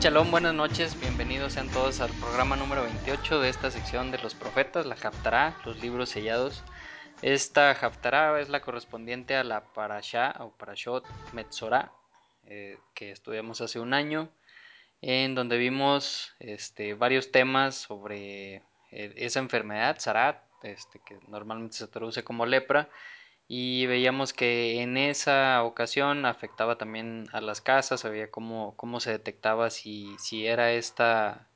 Buenas noches, bienvenidos sean todos al programa número 28 de esta sección de los profetas, la Haftarah, los libros sellados. Esta Haftarah es la correspondiente a la Parashá o Parashot Metzorah, eh, que estudiamos hace un año, en donde vimos este, varios temas sobre eh, esa enfermedad, Zarat, este, que normalmente se traduce como lepra, y veíamos que en esa ocasión afectaba también a las casas, sabía cómo, cómo se detectaba si, si era esta,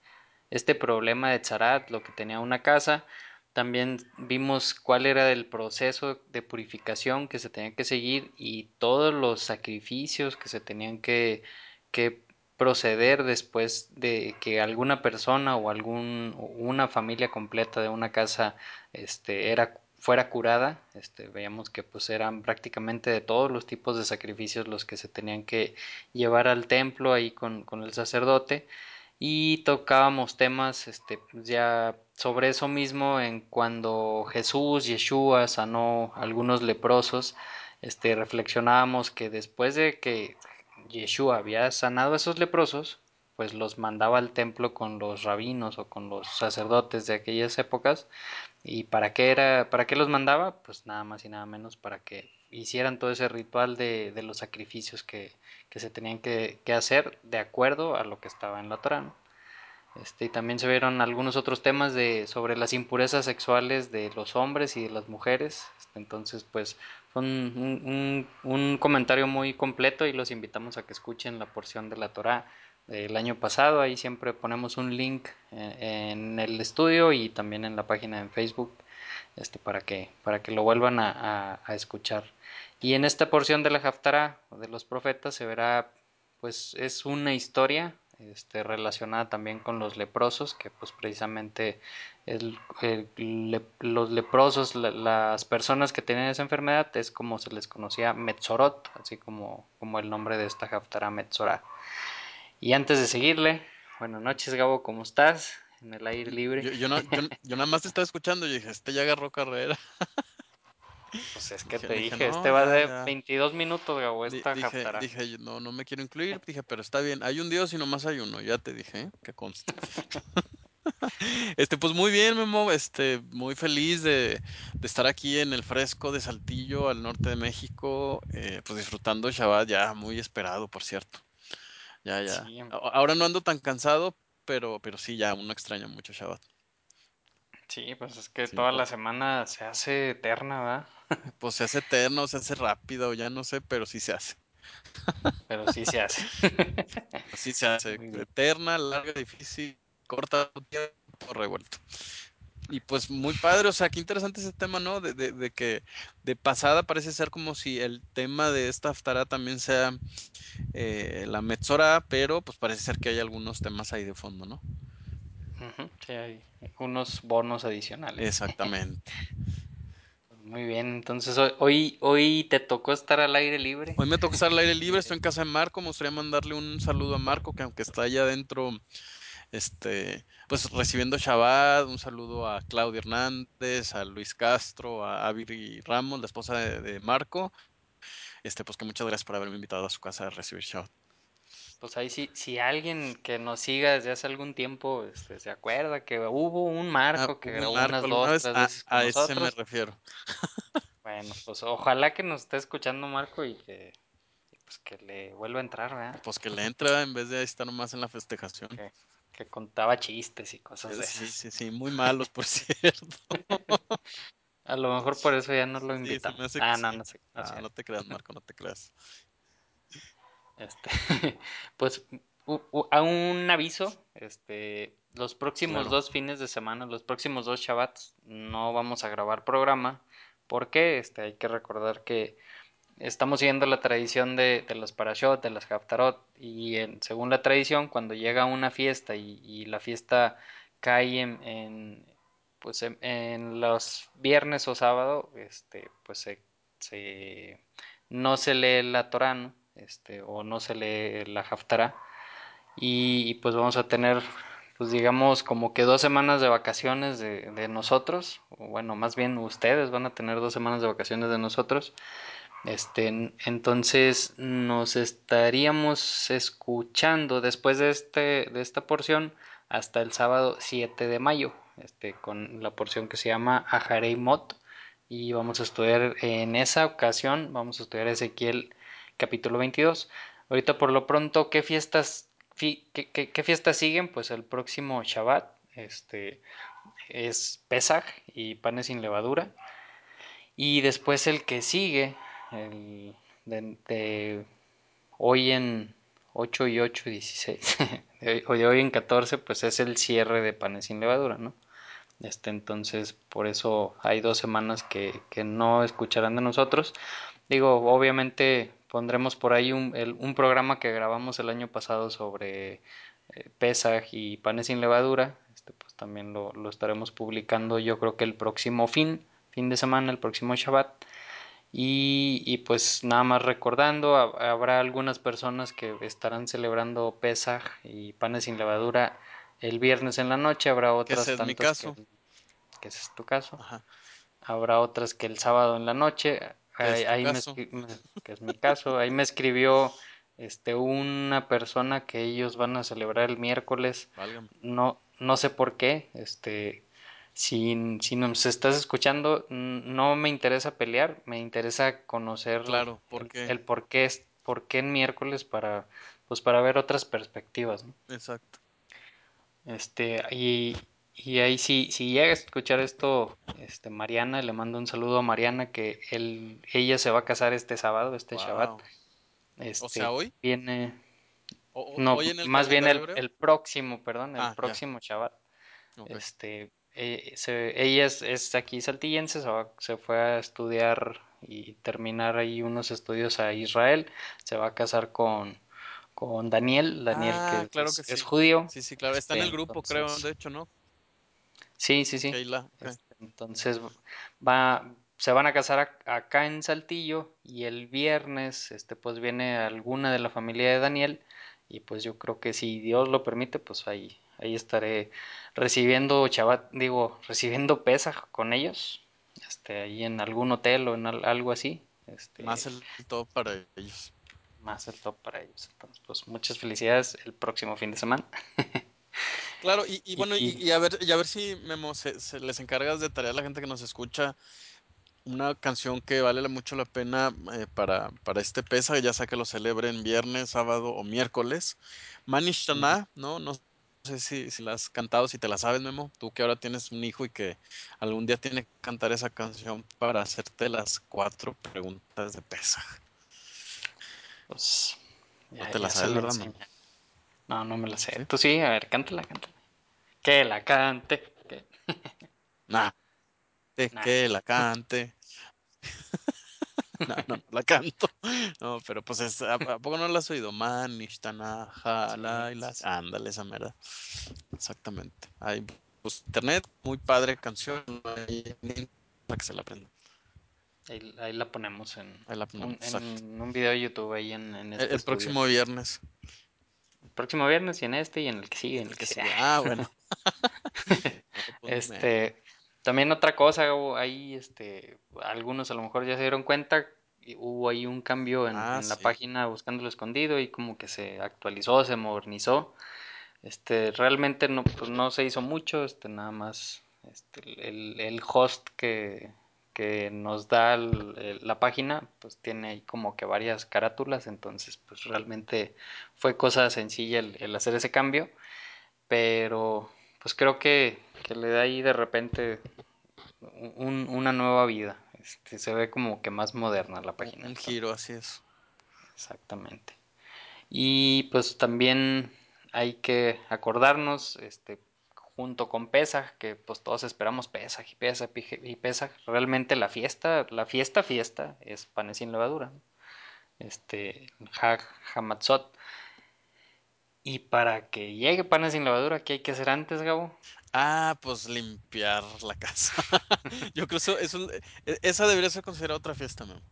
este problema de Zarat lo que tenía una casa. También vimos cuál era el proceso de purificación que se tenía que seguir y todos los sacrificios que se tenían que, que proceder después de que alguna persona o algún una familia completa de una casa este era fuera curada, este, veíamos que pues eran prácticamente de todos los tipos de sacrificios los que se tenían que llevar al templo ahí con, el sacerdote y tocábamos temas este, pues, ya sobre eso mismo en cuando Jesús, Yeshua sanó algunos leprosos, este, reflexionábamos que después de que Yeshua había sanado a esos leprosos, pues los mandaba al templo con los rabinos o con los sacerdotes de aquellas épocas ¿Y para qué era, para qué los mandaba? Pues nada más y nada menos para que hicieran todo ese ritual de, de los sacrificios que, que se tenían que, que, hacer de acuerdo a lo que estaba en la Torah. Este, y también se vieron algunos otros temas de, sobre las impurezas sexuales de los hombres y de las mujeres. Este, entonces, pues fue un, un, un, comentario muy completo y los invitamos a que escuchen la porción de la Torah el año pasado. Ahí siempre ponemos un link en el estudio y también en la página en Facebook este, para, que, para que lo vuelvan a, a, escuchar. Y en esta porción de la Haftarah de los profetas se verá, pues es una historia este, relacionada también con los leprosos, que pues precisamente los leprosos, la, las personas que tienen esa enfermedad, es como se les conocía Metzorot, así como, como el nombre de esta Haftarah Metzorah. Y antes de seguirle, buenas noches Gabo, ¿cómo estás? En el aire libre. Yo, yo, no, yo, yo nada más te estaba escuchando y dije, este ya agarró carrera. Pues es que dije, te dije, dije no, este va de ya. 22 minutos, Gabo, esta dije, dije, no, no me quiero incluir, dije, pero está bien, hay un Dios y nomás hay uno, ya te dije, ¿eh? que consta. Este, pues muy bien, Memo, este, muy feliz de, de, estar aquí en el fresco de Saltillo, al norte de México, eh, pues disfrutando Shabbat, ya muy esperado, por cierto. Ya, ya. Sí. Ahora no ando tan cansado, pero, pero sí, ya uno extraña mucho Shabbat. Sí, pues es que sí, toda pues. la semana se hace eterna, ¿verdad? Pues se hace eterno, se hace rápido, ya no sé, pero sí se hace. Pero sí se hace. Sí se hace. Eterna, larga, difícil, corta, todo revuelto. Y pues muy padre, o sea, qué interesante ese tema, ¿no? De, de, de, que de pasada parece ser como si el tema de esta Haftarah también sea eh, la Metzora, pero pues parece ser que hay algunos temas ahí de fondo, ¿no? Uh -huh, sí, hay unos bonos adicionales. Exactamente. Muy bien, entonces hoy, hoy te tocó estar al aire libre. Hoy me tocó estar al aire libre, estoy en casa de Marco, me gustaría mandarle un saludo a Marco, que aunque está allá adentro este, pues recibiendo Shabbat, un saludo a Claudia Hernández, a Luis Castro, a Aviri Ramos, la esposa de, de, Marco, este, pues que muchas gracias por haberme invitado a su casa a recibir Shabbat. Pues ahí sí, si alguien que nos siga desde hace algún tiempo este, se acuerda que hubo un Marco ah, que grabó Marco, unas dos, vez tres a, veces con a ese me refiero. Bueno, pues ojalá que nos esté escuchando Marco y que pues que le vuelva a entrar, ¿verdad? Pues que le entre en vez de estar nomás en la festejación. Que, que contaba chistes y cosas de Sí, esas. sí, sí, muy malos, por cierto. A lo mejor por eso ya no lo invitamos. hace ah, no, sí. no sé. No, Ah, no te creas, Marco, no te creas. Este, pues u- u- a un aviso, este, los próximos Claro. dos fines de semana, los próximos dos Shabbats, no vamos a grabar programa. ¿Por qué? Este, hay que recordar que estamos siguiendo la tradición de, de los parashot, de las haftarot, y según la tradición, cuando llega una fiesta y, la fiesta cae en, en, pues en, los viernes o sábado, este, pues se, no se lee la Torah, ¿no? este, o no se lee la haftarah, y, y pues vamos a tener pues digamos como que dos semanas de vacaciones de, de nosotros, o bueno, más bien ustedes van a tener dos semanas de vacaciones de nosotros, Este, entonces nos estaríamos escuchando después de este de esta porción hasta el sábado 7 de mayo, este con la porción que se llama Aharei Mot y vamos a estudiar en esa ocasión vamos a estudiar Ezequiel capítulo 22. Ahorita por lo pronto, ¿qué fiestas qué, qué, fiestas siguen? Pues el próximo Shabbat, este es Pesach y panes sin levadura. Y después el que sigue, el de, hoy en 8 y 8, 16, de hoy, de hoy en 14, pues es el cierre de panes sin levadura, ¿no? Este, entonces, por eso hay dos semanas que, que no escucharán de nosotros. Digo, obviamente pondremos por ahí un, el, un programa que grabamos el año pasado sobre eh, Pesaj y panes sin levadura. Este, pues también lo, lo estaremos publicando yo creo que el próximo fin, fin de semana, el próximo Shabbat. Y, y, pues nada más recordando, habrá algunas personas que estarán celebrando Pesaj y panes sin levadura el viernes en la noche, habrá otras ese es mi caso. que, que ese es tu caso, Ajá. habrá otras que el sábado en la noche, ahí, me, que es mi caso, ahí me escribió este una persona que ellos van a celebrar el miércoles, Válgame. no, no sé por qué, este si, si nos estás escuchando, no me interesa pelear, me interesa conocer Claro, ¿por el, qué? el por qué es, por qué en miércoles para, pues para ver otras perspectivas, ¿no? Exacto. Este, y, y ahí si, si llega a escuchar esto, este, Mariana, le mando un saludo a Mariana que él, ella se va a casar este sábado, este Shabbat. Wow. O sea, Este, hoy. viene, O, o- no, hoy en el más bien el, el próximo, perdón, el Ah, ya. próximo Shabbat. Este, eh, se- ella es, es aquí saltillense, se, va- se fue a estudiar y terminar ahí unos estudios a Israel. Se va a casar con, con Daniel, Daniel Ah, que claro que es, judío. Sí, sí, claro. Está en Este, el grupo, creo, de hecho, ¿no? sí, sí, sí. Keila. Este, entonces va, se van a casar ac- acá en Saltillo y el viernes, este, pues viene alguna de la familia de Daniel y pues yo creo que si Dios lo permite, pues ahí, ahí estaré recibiendo Shabbat, digo, recibiendo Pesaj con ellos, este, ahí en algún hotel o en al- algo así, Más este, el todo para ellos. más el top para ellos. Entonces, pues muchas felicidades el próximo fin de semana. Claro, y, y bueno, y, a ver, y a ver si Memo se, se les encargas de tarea a la gente que nos escucha una canción que vale mucho la pena eh, para, para este pesa, ya sea que lo celebren viernes, sábado o miércoles. Manishtana, ¿no? No sé si, si la has cantado, si te la sabes, Memo. Tú que ahora tienes un hijo y que algún día tiene que cantar esa canción para hacerte las cuatro preguntas de pesa. pues No te la sabes, ¿verdad? Enseña. No, no me la sé. Tú sí, a ver, cántala, cántala. Que la cante. que- Nah, que la cante. No, no, no la canto. No, pero pues es, ¿a, a poco no la has oído? Manishtana, sí, sí, jalailas. sí. Ándale, esa mera. Exactamente. Hay pues, internet, muy padre canción, para que se la aprenda. Ahí, ahí la ponemos en la ponemos, un, exacto. en un video de YouTube ahí en, en El, este el estudio. próximo viernes, El próximo viernes y en este y en el que y sigue, en el el que que sigue. Ah, bueno. No, pues. Este, también otra cosa, ahí, este, algunos a lo mejor ya se dieron cuenta, hubo ahí un cambio en, Ah, en la sí. página Buscándolo Escondido y como que se actualizó, se modernizó. Este, realmente no, pues no se hizo mucho, este, nada más, este, el, el host que, que nos da el- el- la página, pues tiene ahí como que varias carátulas, entonces, pues realmente fue cosa sencilla el, el hacer ese cambio, pero pues creo que, que le da ahí de repente un- una nueva vida, este, se ve como que más moderna la página, un giro, así es. exactamente. Y pues también hay que acordarnos, este, junto con Pesaj, que pues todos esperamos Pesaj y Pesaj y Pesaj, realmente la fiesta, la fiesta fiesta es panes sin levadura, este, Hag Hamatzot. Y para que llegue panes sin levadura, ¿qué hay que hacer antes, Gabo? Ah, pues limpiar la casa. Yo creo que eso, eso- e- esa debería ser considerada otra fiesta, Memo.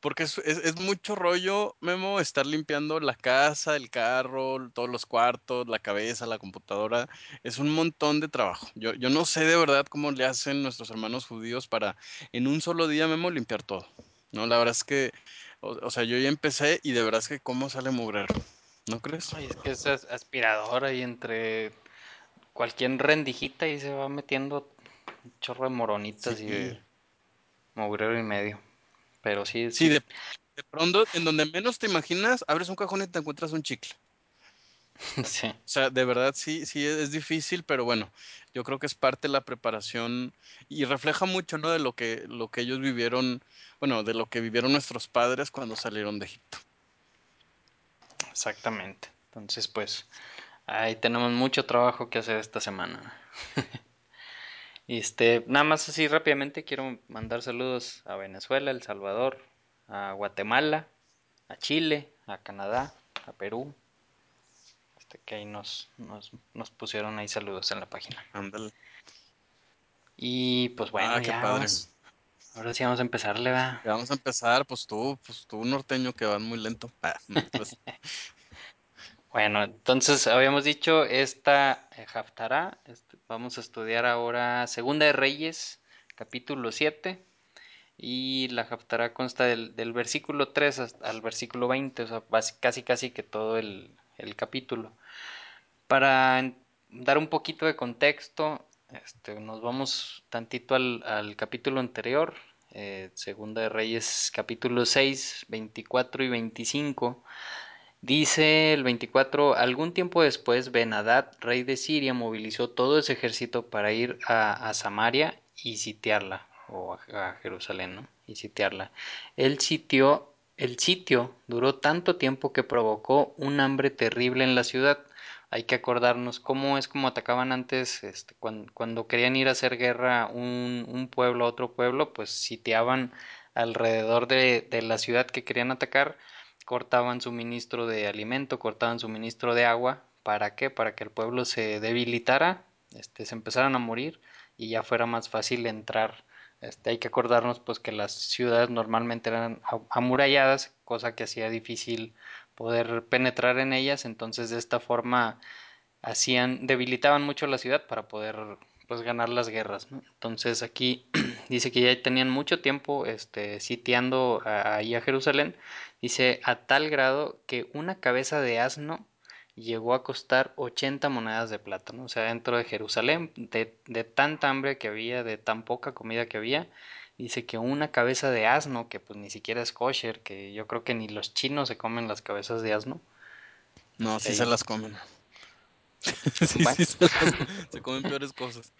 Porque es, es- mucho rollo, Memo, estar limpiando la casa, el carro, todos los cuartos, la cabeza, la computadora. Es un montón de trabajo. Yo, yo no sé de verdad cómo le hacen nuestros hermanos judíos para en un solo día, Memo, limpiar todo. No, la verdad es que, o, sea, yo ya empecé y de verdad es que cómo sale mugre, ¿no crees? Ay, es que es as- aspiradora y entre cualquier rendijita y se va metiendo un chorro de moronitas y de mugrero y medio. Pero sí, sí, sí, de, de pronto, en donde menos te imaginas, abres un cajón y te encuentras un chicle. sí, O sea, de verdad sí, sí es difícil, pero bueno, yo creo que es parte de la preparación y refleja mucho, ¿no? De lo que, lo que ellos vivieron, bueno, de lo que vivieron nuestros padres cuando salieron de Egipto. Exactamente. Entonces, pues, ahí tenemos mucho trabajo que hacer esta semana. Este, nada más así rápidamente quiero mandar saludos a Venezuela, El Salvador, a Guatemala, a Chile, a Canadá, a Perú, este que ahí nos, nos, nos pusieron ahí saludos en la página. Ándale. Y pues bueno, Ah, ya vamos. Ahora sí vamos a empezarle, va. Vamos a empezar, pues tú, pues tú norteño que vas muy lento. Ah, creas. Bueno, entonces habíamos dicho esta eh, Haftará, este, vamos a estudiar ahora Segunda de Reyes, capítulo 7, y la Haftará consta del, del versículo 3 hasta al versículo 20, o sea, casi casi que todo el, el capítulo. Para dar un poquito de contexto, este, nos vamos tantito al, al capítulo anterior, eh, Segunda de Reyes, capítulo 6, 24 y 25. Dice el 24, algún tiempo después Ben-Hadad, rey de Siria, movilizó todo ese ejército para ir a, a Samaria y sitiarla, o a, a Jerusalén, ¿no? Y sitiarla. El sitio, el sitio duró tanto tiempo que provocó un hambre terrible en la ciudad. Hay que acordarnos cómo es como atacaban antes, este, cuando, cuando querían ir a hacer guerra un, un pueblo a otro pueblo, pues sitiaban alrededor de, la ciudad que querían atacar cortaban suministro de alimento, cortaban suministro de agua. ¿Para qué? Para que el pueblo se debilitara, este, se empezaran a morir y ya fuera más fácil entrar. Este, hay que acordarnos pues que las ciudades normalmente eran amuralladas, cosa que hacía difícil poder penetrar en ellas, entonces de esta forma hacían debilitaban mucho la ciudad para poder pues ganar las guerras ¿no? entonces aquí dice que ya tenían mucho tiempo este sitiando ahí a Jerusalén dice a tal grado que una cabeza de asno llegó a costar 80 monedas de plata ¿no? o sea dentro de Jerusalén de, de tanta hambre que había de tan poca comida que había dice que una cabeza de asno que pues ni siquiera es kosher que yo creo que ni los chinos se comen las cabezas de asno No, sí se las comen. Sí, bueno sí, se las se comen peores cosas.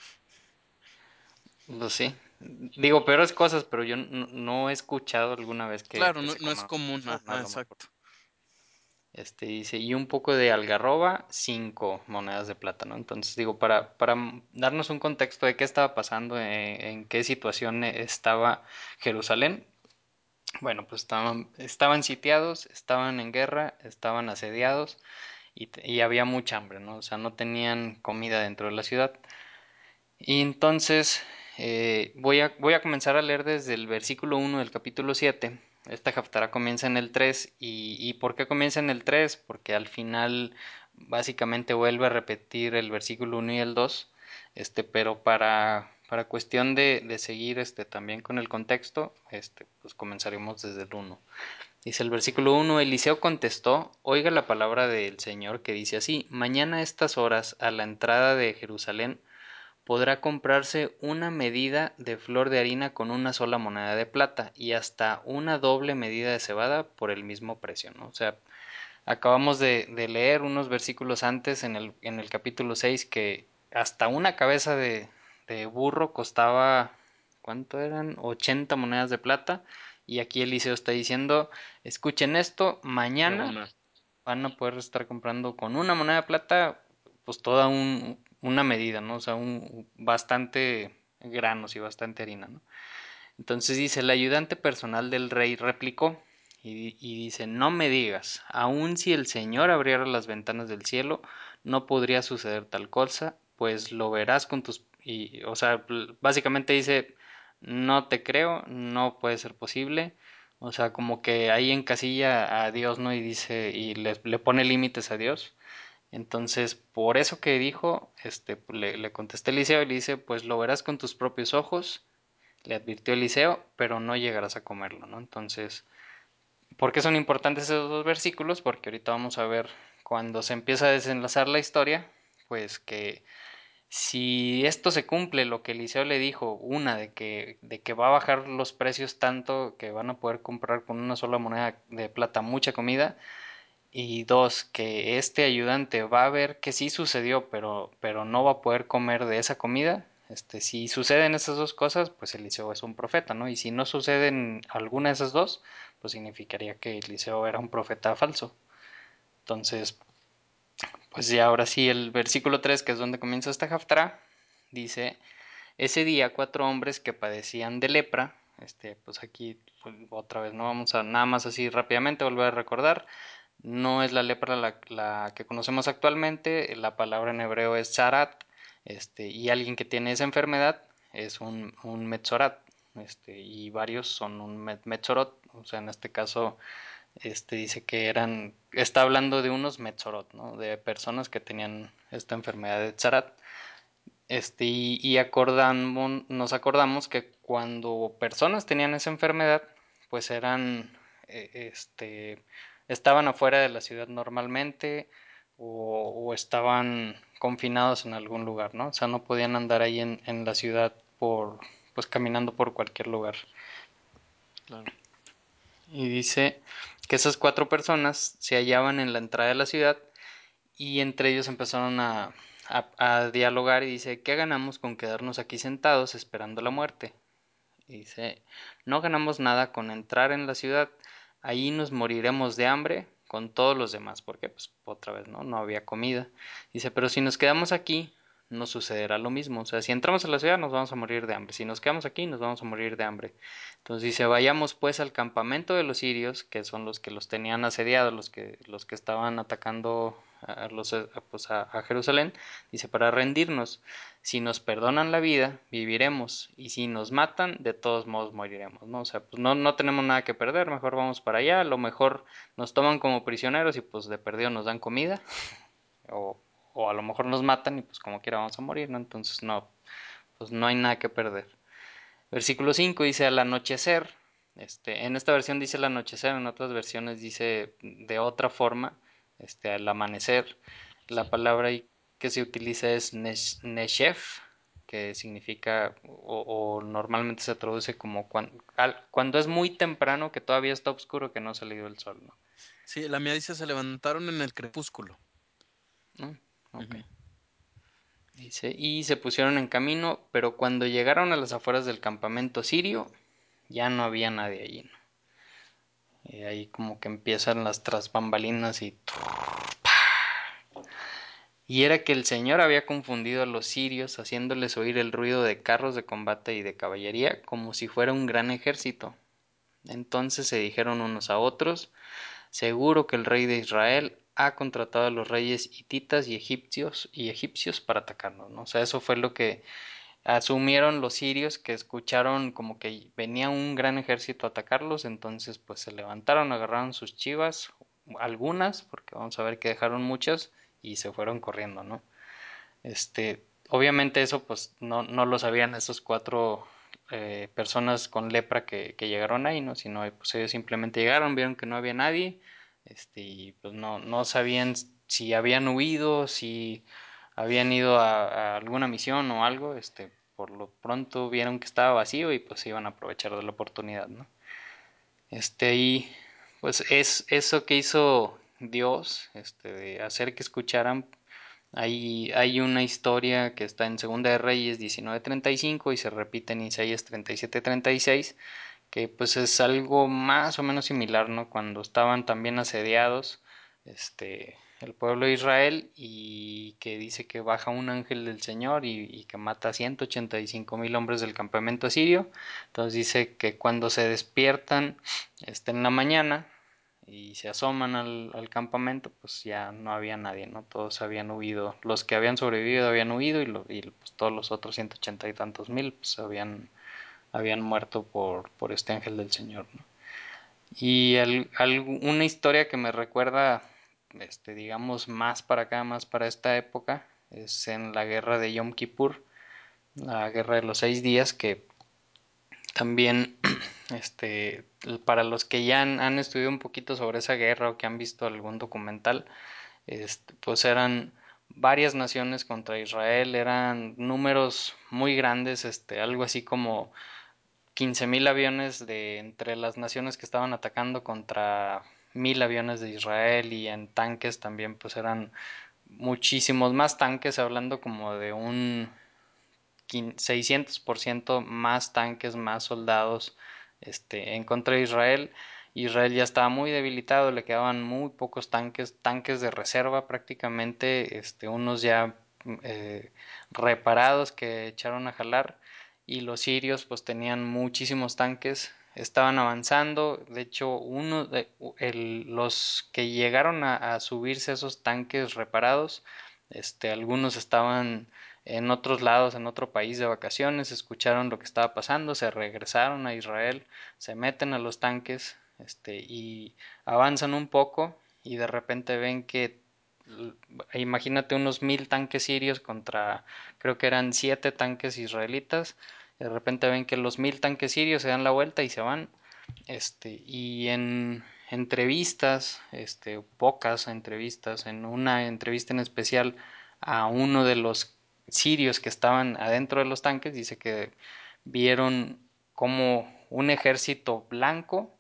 Pues sí. Digo peores cosas, pero yo no, no he escuchado alguna vez que, Claro, que no, no es común, uno, a ajá, lo mejor. exacto. Este dice, y un poco de algarroba, cinco monedas de plátano. Entonces digo, para, para darnos un contexto de qué estaba pasando, en, en qué situación estaba Jerusalén. Bueno, pues estaban, estaban sitiados, estaban en guerra, estaban asediados y, y había mucha hambre, ¿no? O sea, no tenían comida dentro de la ciudad. Y entonces eh, voy, a, voy a comenzar a leer desde el versículo 1 del capítulo 7. Esta Haftarah comienza en el 3. ¿Y, ¿Y por qué comienza en el 3? Porque al final básicamente vuelve a repetir el versículo 1 y el 2. Este, pero para, para cuestión de, de seguir este, también con el contexto, este, pues comenzaremos desde el 1. Dice el versículo 1, Eliseo contestó, oiga la palabra del Señor que dice así, mañana a estas horas, a la entrada de Jerusalén, podrá comprarse una medida de flor de harina con una sola moneda de plata y hasta una doble medida de cebada por el mismo precio, ¿no? O sea, acabamos de, de leer unos versículos antes en el, en el capítulo 6 que hasta una cabeza de, de burro costaba, ¿cuánto eran? 80 monedas de plata. Y aquí Eliseo está diciendo, escuchen esto, mañana van a poder estar comprando con una moneda de plata pues toda un, una medida, ¿no? O sea, un bastante granos y bastante harina, ¿no? Entonces dice, el ayudante personal del rey replicó y, dice, no me digas, aun si el Señor abriera las ventanas del cielo, no podría suceder tal cosa, pues lo verás con tus... Y, o sea, básicamente dice, no te creo, no puede ser posible, o sea, como que ahí encasilla a Dios, ¿no? Y dice, y le pone límites a Dios. Entonces, por eso que dijo, este, le, le contesté Eliseo y le dice, pues lo verás con tus propios ojos. le advirtió Eliseo, pero no llegarás a comerlo, ¿no? Entonces, ¿por qué son importantes esos dos versículos? Porque ahorita vamos a ver cuando se empieza a desenlazar la historia, pues que si esto se cumple, lo que Eliseo le dijo, una, de que, de que va a bajar los precios tanto que van a poder comprar con una sola moneda de plata mucha comida, y dos, que este ayudante va a ver que sí sucedió, pero, pero no va a poder comer de esa comida, este, si suceden esas dos cosas, pues Eliseo es un profeta, ¿no? Y si no suceden alguna de esas dos, pues significaría que Eliseo era un profeta falso. Entonces, pues ya ahora sí, el versículo 3, que es donde comienza esta Haftarah, dice, ese día cuatro hombres que padecían de lepra, este, pues aquí pues, otra vez no vamos a nada más así rápidamente volver a recordar, no es la lepra la, que conocemos actualmente, la palabra en hebreo es zarat, este, y alguien que tiene esa enfermedad es un, metzorat, este, y varios son un metzorot, o sea, en este caso este dice que eran está hablando de unos metzorot, ¿no? de personas que tenían esta enfermedad de Tzarat. Este, y, y acordamos, nos acordamos que cuando personas tenían esa enfermedad, pues eran, eh, este, estaban afuera de la ciudad normalmente o, o, estaban confinados en algún lugar, ¿no? O sea, no podían andar ahí en, en la ciudad por, pues caminando por cualquier lugar. Claro. Y dice que esas cuatro personas se hallaban en la entrada de la ciudad y entre ellos empezaron a, a, a dialogar y dice, ¿qué ganamos con quedarnos aquí sentados esperando la muerte? Y dice, no ganamos nada con entrar en la ciudad, ahí nos moriremos de hambre con todos los demás, porque pues otra vez no, no había comida. Dice, pero si nos quedamos aquí, nos sucederá lo mismo. O sea, si entramos a la ciudad nos vamos a morir de hambre. Si nos quedamos aquí nos vamos a morir de hambre. Entonces dice, vayamos pues al campamento de los sirios, que son los que los tenían asediados, los que, los que estaban atacando a, los, pues a Jerusalén. Dice, para rendirnos. Si nos perdonan la vida, viviremos. Y si nos matan, de todos modos moriremos. ¿no? O sea, pues no, no tenemos nada que perder. Mejor vamos para allá. A lo mejor nos toman como prisioneros y pues de perdido nos dan comida. o o a lo mejor nos matan y pues como quiera vamos a morir, ¿no? Entonces no, pues no hay nada que perder. Versículo 5 dice al anochecer, este, en esta versión dice el anochecer, en otras versiones dice de otra forma, este, al amanecer. La palabra que se utiliza es neshef, que significa o, o, normalmente se traduce como cuando, al, cuando es muy temprano, que todavía está oscuro, que no ha salido el sol, ¿no? Sí, la mía dice se levantaron en el crepúsculo. ¿No? Okay. Uh -huh. Dice, y se pusieron en camino, pero cuando llegaron a las afueras del campamento sirio, ya no había nadie allí. ¿no? Y ahí como que empiezan las tras bambalinas y... Y era que el Señor había confundido a los sirios, haciéndoles oír el ruido de carros de combate y de caballería, como si fuera un gran ejército. Entonces se dijeron unos a otros, seguro que el rey de Israel ha contratado a los reyes hititas y egipcios y egipcios para atacarnos, ¿no? O sea, eso fue lo que asumieron los sirios que escucharon como que venía un gran ejército a atacarlos, entonces pues se levantaron, agarraron sus chivas, algunas, porque vamos a ver que dejaron muchas y se fueron corriendo, ¿no? Este, obviamente eso pues no, no lo sabían esos cuatro eh, personas con lepra que, que, llegaron ahí, ¿no? Sino pues ellos simplemente llegaron, vieron que no había nadie, este, y pues no, no sabían si habían huido, si habían ido a, alguna misión o algo, este, por lo pronto vieron que estaba vacío y pues iban a aprovechar de la oportunidad, ¿no? Este, y pues es eso que hizo Dios, este, de hacer que escucharan. Hay, hay una historia que está en Segunda de Reyes 19.35 y se repite en Isaías 37.36 que pues es algo más o menos similar, ¿no? Cuando estaban también asediados este, el pueblo de Israel y que dice que baja un ángel del Señor y, que mata a 185 mil hombres del campamento asirio. Entonces dice que cuando se despiertan este, en la mañana y se asoman al, campamento, pues ya no había nadie, ¿no? Todos habían huido, los que habían sobrevivido habían huido y, lo, y pues, todos los otros 180 y tantos mil pues habían habían muerto por, por este ángel del Señor. Y una historia que me recuerda, este, digamos, más para acá, más para esta época, es en la guerra de Yom Kippur, la guerra de los seis días, que También, este, para los que ya han, estudiado un poquito sobre esa guerra o que han visto algún documental, este, pues eran varias naciones contra Israel, eran números muy grandes, este, algo así como 15.000 aviones de entre las naciones que estaban atacando contra mil aviones de Israel y en tanques también pues eran muchísimos más tanques, hablando como de un 600% más tanques, más soldados este, en contra de Israel. Israel ya estaba muy debilitado, le quedaban muy pocos tanques, tanques de reserva prácticamente, este, unos ya eh, reparados que echaron a jalar y los sirios pues tenían muchísimos tanques, estaban avanzando, de hecho uno de los que llegaron a, subirse a esos tanques reparados, este, algunos estaban en otros lados, en otro país de vacaciones, escucharon lo que estaba pasando, se regresaron a Israel, se meten a los tanques, este, y avanzan un poco y de repente ven que imagínate unos mil tanques sirios contra creo que eran siete tanques israelitas de repente ven que los mil tanques sirios se dan la vuelta y se van este y en entrevistas este pocas entrevistas en una entrevista en especial a uno de los sirios que estaban adentro de los tanques dice que vieron como un ejército blanco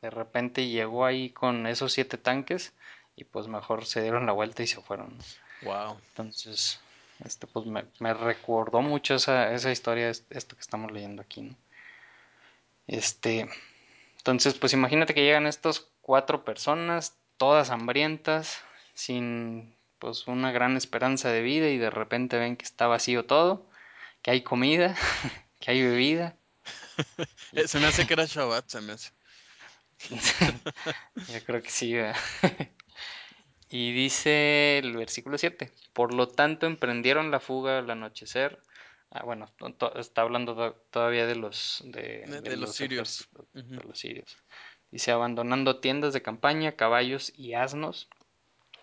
de repente llegó ahí con esos siete tanques y pues mejor se dieron la vuelta y se fueron. Wow. Entonces, este pues me, me recordó mucho esa, esa, historia, esto que estamos leyendo aquí, ¿no? Este, entonces pues imagínate que llegan estas cuatro personas, todas hambrientas, sin pues una gran esperanza de vida y de repente ven que está vacío todo, que hay comida, que hay bebida. se me hace que era Shabbat, se me hace. Yo creo que sí. Y dice el versículo 7, por lo tanto emprendieron la fuga al anochecer. Ah, bueno, está hablando todavía de los de, de, de los sirios. Uh -huh. De los sirios. Dice abandonando tiendas de campaña, caballos y asnos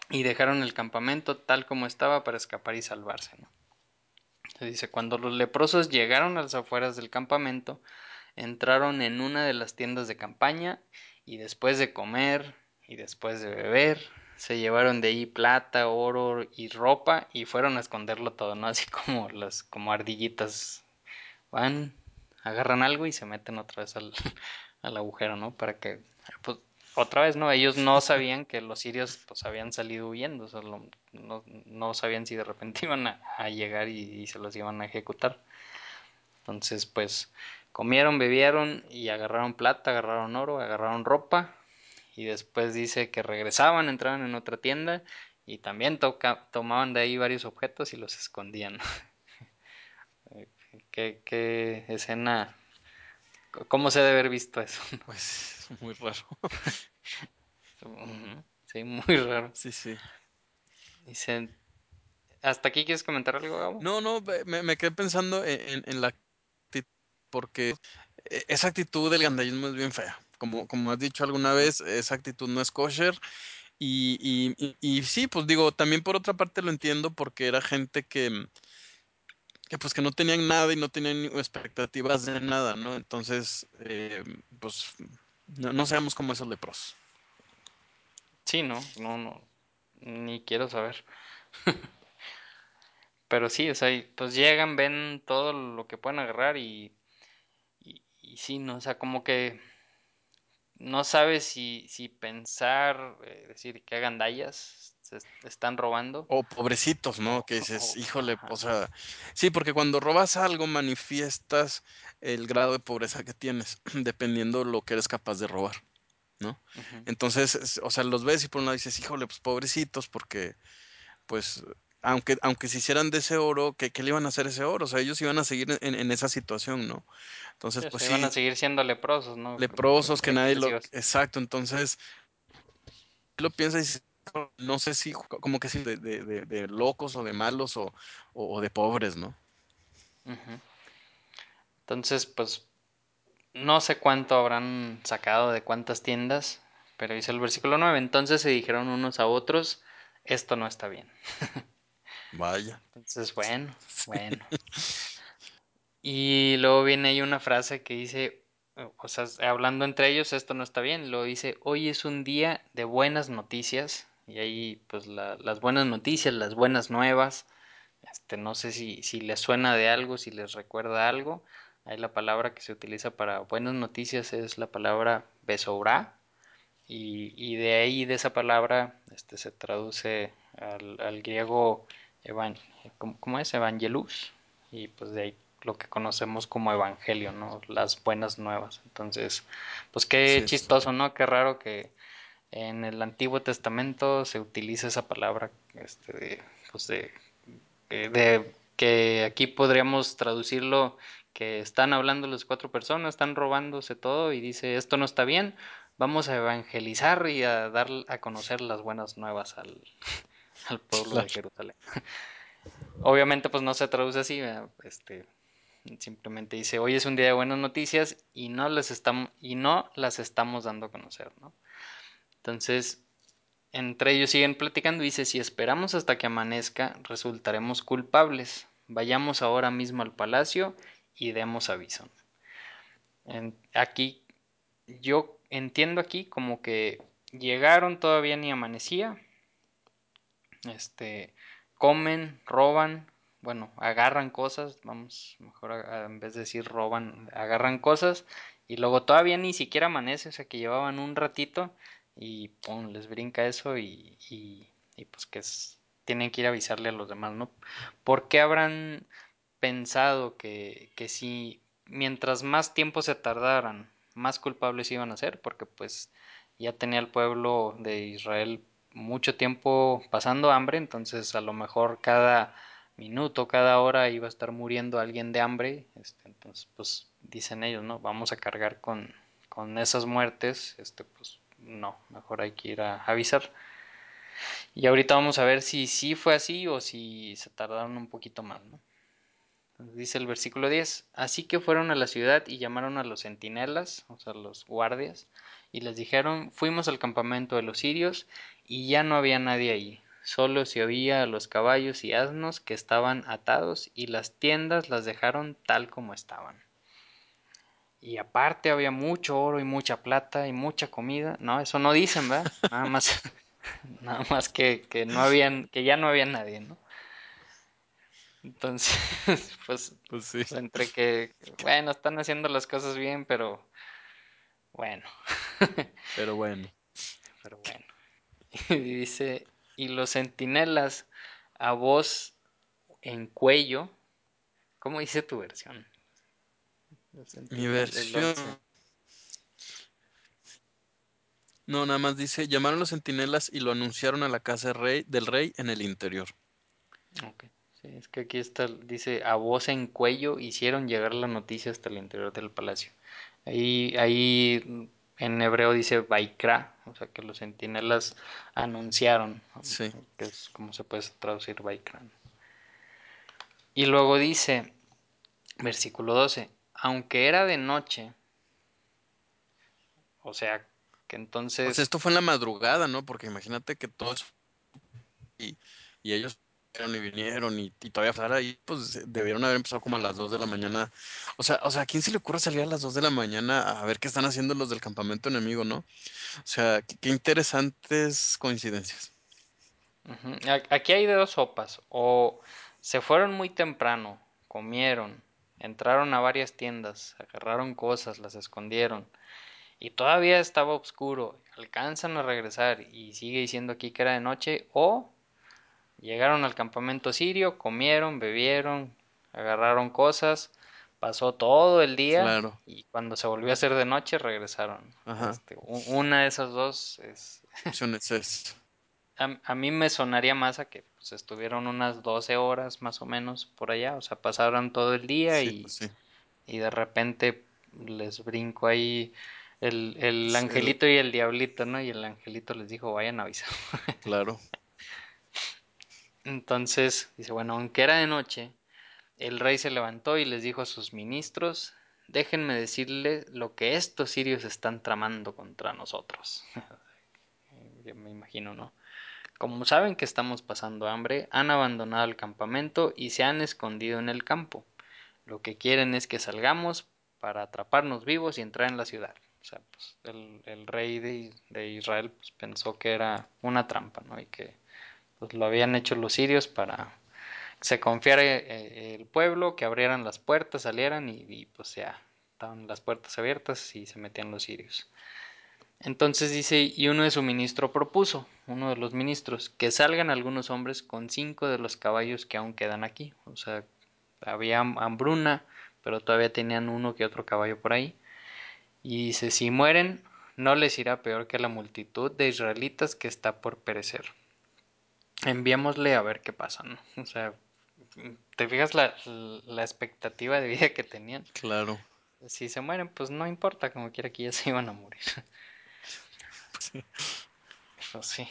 y dejaron el campamento tal como estaba para escapar y salvarse. ¿no? Entonces dice cuando los leprosos llegaron a las afueras del campamento entraron en una de las tiendas de campaña y después de comer y después de beber se llevaron de ahí plata, oro y ropa y fueron a esconderlo todo, ¿no? Así como las como ardillitas van, agarran algo y se meten otra vez al, al agujero, ¿no? Para que pues, otra vez no, ellos no sabían que los sirios pues habían salido huyendo, o sea, no, no, sabían si de repente iban a, a llegar y, y se los iban a ejecutar. Entonces, pues comieron, bebieron y agarraron plata, agarraron oro, agarraron ropa y después dice que regresaban, entraban en otra tienda y también toca, tomaban de ahí varios objetos y los escondían. ¿Qué, ¿Qué, escena, cómo se debe haber visto eso? Pues muy raro. sí, muy raro. Sí, sí. Dice, ¿hasta aquí quieres comentar algo, Gabo? No, no, me, me quedé pensando en, en, en la porque esa actitud del gandallismo es bien fea. Como, como has dicho alguna vez, esa actitud no es kosher. Y, y, sí, pues digo, también por otra parte lo entiendo porque era gente que, que pues que no tenían nada y no tenían expectativas de nada, ¿no? Entonces, eh, pues no, no sabemos cómo esos leprosos. Sí, no, no, no, ni quiero saber. Pero sí, o sea, pues llegan, ven todo lo que pueden agarrar y y sí, no, o sea, como que no sabes si, si pensar, eh, decir que hagan dallas, se están robando. O pobrecitos, ¿no? Que dices, o, híjole, ajá. o sea, sí, porque cuando robas algo manifiestas el grado de pobreza que tienes, dependiendo lo que eres capaz de robar, ¿no? Uh -huh. Entonces, o sea, los ves y por un lado dices, híjole, pues pobrecitos, porque, pues, aunque, aunque se hicieran de ese oro, ¿qué, ¿qué, le iban a hacer ese oro? O sea, ellos iban a seguir en, en esa situación, ¿no? Entonces, pues sí. Iban a seguir siendo leprosos, ¿no? Leprosos, que nadie lo... Exacto, entonces, lo y dices, no sé si, como que si de, de, de locos o de malos o, o, o de pobres, ¿no? Uh -huh. Entonces, pues, no sé cuánto habrán sacado de cuántas tiendas, pero dice el versículo 9, entonces se dijeron unos a otros, esto no está bien. Vaya. Entonces, bueno, bueno. Y luego viene ahí una frase que dice, o sea, hablando entre ellos, esto no está bien, lo dice, hoy es un día de buenas noticias, y ahí pues la, las buenas noticias, las buenas nuevas, este, no sé si, si les suena de algo, si les recuerda algo, ahí la palabra que se utiliza para buenas noticias es la palabra besourá, y, y de ahí de esa palabra este, se traduce al, al griego, evan, ¿cómo, ¿cómo es? Evangelus, y pues de ahí lo que conocemos como evangelio, ¿no? Las buenas nuevas. Entonces, pues qué chistoso, ¿no? Qué raro que en el Antiguo Testamento se utiliza esa palabra, este, de, pues de, de, que aquí podríamos traducirlo que están hablando las cuatro personas, están robándose todo y dice esto no está bien, vamos a evangelizar y a dar a conocer las buenas nuevas al, al pueblo de. Jerusalén. Obviamente pues no se traduce así, este Simplemente dice, hoy es un día de buenas noticias y no las estamos, y no las estamos dando a conocer, ¿no? Entonces, entre ellos siguen platicando y dice, si esperamos hasta que amanezca, resultaremos culpables. Vayamos ahora mismo al palacio y demos aviso. En, aquí, yo entiendo aquí como que llegaron, todavía ni amanecía, este, comen, roban, bueno, agarran cosas, vamos, mejor en vez de decir roban, agarran cosas y luego todavía ni siquiera amanece, o sea que llevaban un ratito y pum, les brinca eso y, y, y pues que es, tienen que ir a avisarle a los demás, ¿no? ¿Por qué habrán pensado que, que si mientras más tiempo se tardaran, más culpables iban a ser? Porque pues ya tenía el pueblo de Israel mucho tiempo pasando hambre, entonces a lo mejor cada minuto, cada hora iba a estar muriendo alguien de hambre, este, entonces pues dicen ellos, ¿no? Vamos a cargar con, con esas muertes, este pues no, mejor hay que ir a avisar. Y ahorita vamos a ver si sí fue así o si se tardaron un poquito más, ¿no? Dice el versículo 10, así que fueron a la ciudad y llamaron a los centinelas, o sea, los guardias, y les dijeron, fuimos al campamento de los sirios y ya no había nadie ahí, solo se oía a los caballos y asnos que estaban atados y las tiendas las dejaron tal como estaban. Y aparte había mucho oro y mucha plata y mucha comida. No, eso no dicen, ¿verdad? Nada más, nada más que, que no habían, que ya no había nadie, ¿no? Entonces, pues, Pues sí. pues entre que, bueno, están haciendo las cosas bien, pero bueno, Pero bueno. pero bueno. Y dice, y los centinelas a voz en cuello, ¿cómo dice tu versión? Mi versión. 11. No, nada más dice, llamaron los centinelas y lo anunciaron a la casa del rey, del rey en el interior. Ok. Sí, es que aquí está, dice, a voz en cuello hicieron llegar la noticia hasta el interior del palacio. Ahí, ahí en hebreo dice Vaikra, o sea que los centinelas anunciaron, Sí. que es como se puede traducir Vaikra. Y luego dice, versículo 12, aunque era de noche, o sea que entonces, esto fue en la madrugada, ¿no? Porque imagínate que todo eso y, y ellos y vinieron y, todavía pasara ahí, pues debieron haber empezado como a las 2 de la mañana. O sea, o sea, ¿a quién se le ocurre salir a las 2 de la mañana a ver qué están haciendo los del campamento enemigo, no? O sea, qué, interesantes coincidencias. aquí hay de dos sopas, o se fueron muy temprano, comieron, entraron a varias tiendas, agarraron cosas, las escondieron, y todavía estaba oscuro, alcanzan a regresar y sigue diciendo aquí que era de noche, o llegaron al campamento sirio, comieron, bebieron, agarraron cosas, pasó todo el día Claro. y cuando se volvió a hacer de noche regresaron. Ajá. Este, una de esas dos es... Opciones es. A, a mí me sonaría más a que pues, estuvieron unas 12 horas más o menos por allá, o sea, pasaron todo el día Sí, y, pues sí. y de repente les brinco ahí el, el- angelito y el diablito, ¿no? Y el angelito les dijo, vayan a avisar. claro. Entonces, dice, bueno, aunque era de noche, el rey se levantó y les dijo a sus ministros, déjenme decirle lo que estos sirios están tramando contra nosotros. Yo me imagino, ¿no? Como saben que estamos pasando hambre, han abandonado el campamento y se han escondido en el campo. Lo que quieren es que salgamos para atraparnos vivos y entrar en la ciudad. O sea, pues el, el rey de, de Israel pues, pensó que era una trampa, ¿no? Y que pues, lo habían hecho los sirios para que se confiara eh, el pueblo, que abrieran las puertas, salieran y, pues ya estaban las puertas abiertas y se metían los sirios. Entonces dice, y uno de su ministro propuso, uno de los ministros, que salgan algunos hombres con cinco de los caballos que aún quedan aquí. O sea, había hambruna, pero todavía tenían uno que otro caballo por ahí. Y dice, si mueren, no les irá peor que la multitud de israelitas que está por perecer. Enviémosle a ver qué pasa, ¿no? O sea, ¿te fijas la, la expectativa de vida que tenían? Claro. Si se mueren, pues no importa, como quiera que ya se iban a morir. Sí. Pues sí.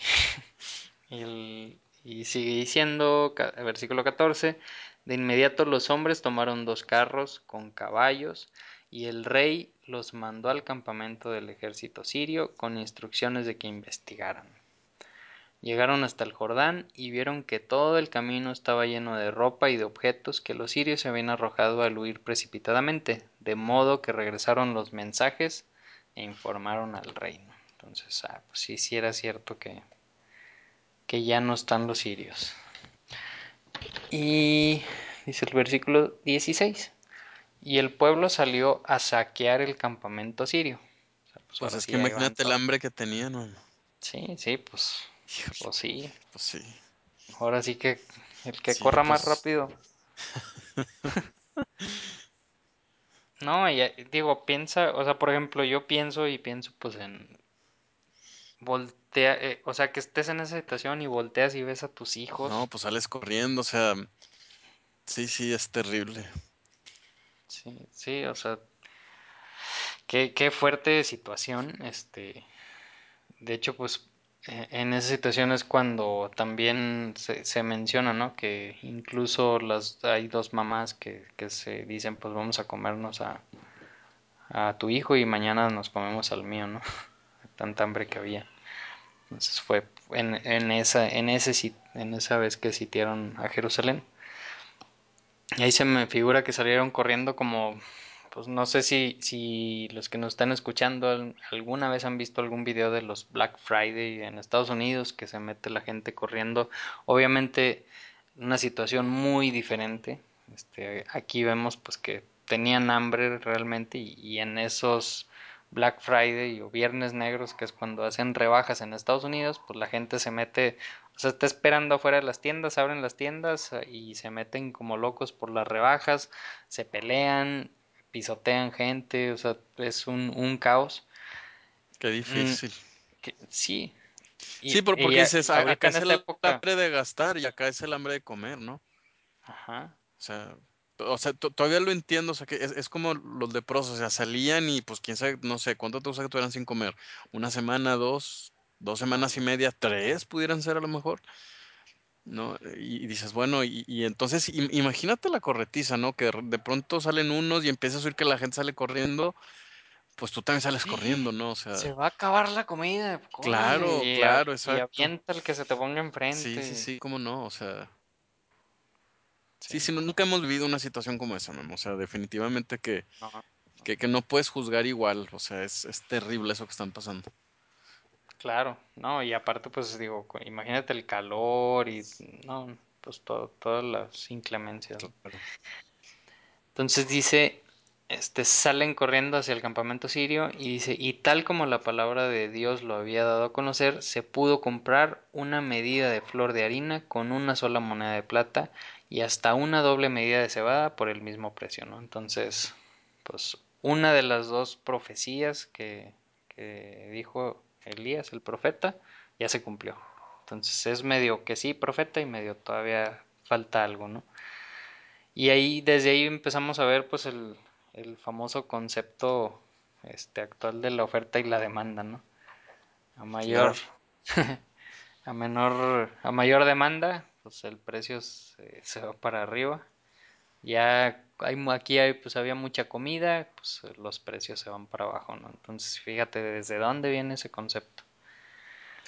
Y, el- y sigue diciendo, versículo 14, de inmediato los hombres tomaron dos carros con caballos y el rey los mandó al campamento del ejército sirio con instrucciones de que investigaran. Llegaron hasta el Jordán y vieron que todo el camino estaba lleno de ropa y de objetos que los sirios se habían arrojado al huir precipitadamente, de modo que regresaron los mensajes e informaron al reino. Entonces, ah, pues sí, sí era cierto que, que ya no están los sirios. Y dice el versículo 16. Y el pueblo salió a saquear el campamento sirio. O sea, pues Pues es sí que imagínate el hambre que tenían, man. Sí, sí, pues, pues sí. pues sí. Ahora sí que el que Sí, corra más pues rápido. No, y, eh, digo, piensa, o sea, por ejemplo, yo pienso y pienso pues en voltea, eh, o sea, que estés en esa situación y volteas y ves a tus no, hijos. pues sales corriendo, o sea, sí, sí, es terrible. Sí, sí, o sea, qué, qué fuerte situación, este, de hecho, pues en esa situación es cuando también se, menciona, ¿no? Que incluso las hay dos mamás que, que se dicen, pues vamos a comernos a, a tu hijo y mañana nos comemos al mío, ¿no? Tanta hambre que había. Entonces fue en, en esa, en ese en esa vez que sitiaron a Jerusalén. Y ahí se me figura que salieron corriendo como, pues no sé si, si los que nos están escuchando al- alguna vez han visto algún video de los Black Friday en Estados Unidos, que se mete la gente corriendo. Obviamente una situación muy diferente. Este, aquí vemos pues que tenían hambre realmente y, y en esos Black Friday o Viernes Negros, que es cuando hacen rebajas en Estados Unidos, pues la gente se mete, o sea, está esperando afuera de las tiendas, abren las tiendas eh, y se meten como locos por las rebajas, se pelean, pisotean gente, o sea, es un, un caos. Qué Mm, difícil. que- sí, Sí, y, porque dices, y "A- ahorita acá es el época, hambre de gastar y acá es el hambre de comer, ¿no? ajá, O sea, o sea, to- todavía lo entiendo, o sea, que es, es como los leprosos, o sea, salían y pues quién sabe, no sé, ¿cuánto te gusta que tuvieran sin comer? ¿Una semana, dos, dos semanas y media, tres pudieran ser a lo mejor? ¿No? Y, y dices, bueno, y, y entonces im- imagínate la corretiza, ¿no? Que de pronto salen unos y empiezas a oír que la gente sale corriendo, pues tú también sales corriendo, ¿no? O sea, Se va a acabar la comida, córrele, claro, y, a- claro, y exacto. avienta el que se te ponga Sí, sí, enfrente. sí, cómo no, o sea, Sí, sí, sí, no, nunca hemos vivido una situación como esa, Memo, o sea, definitivamente que, no, no. que, que no puedes juzgar igual, o sea, es, es terrible eso que están pasando. Claro, no, y aparte, pues digo, cu- imagínate el calor y no, pues todo, todas las inclemencias. ¿no? Claro, Entonces dice, este, salen corriendo hacia el campamento sirio y dice, y tal como la palabra de Dios lo había dado a conocer, se pudo comprar una medida de flor de harina con una sola moneda de plata y hasta una doble medida de cebada por el mismo precio, ¿no? Entonces, pues una de las dos profecías que, que dijo Elías, el profeta, ya se cumplió. Entonces es medio que sí, profeta, y medio todavía falta algo, ¿no? Y ahí, desde ahí empezamos a ver pues el, el famoso concepto este actual de la oferta y la demanda, ¿no? A mayor, claro, a menor, a mayor demanda, pues el precio se, se va para arriba. Ya hay, aquí hay, pues había mucha comida, pues los precios se van para abajo, ¿no? Entonces, fíjate desde dónde viene ese concepto.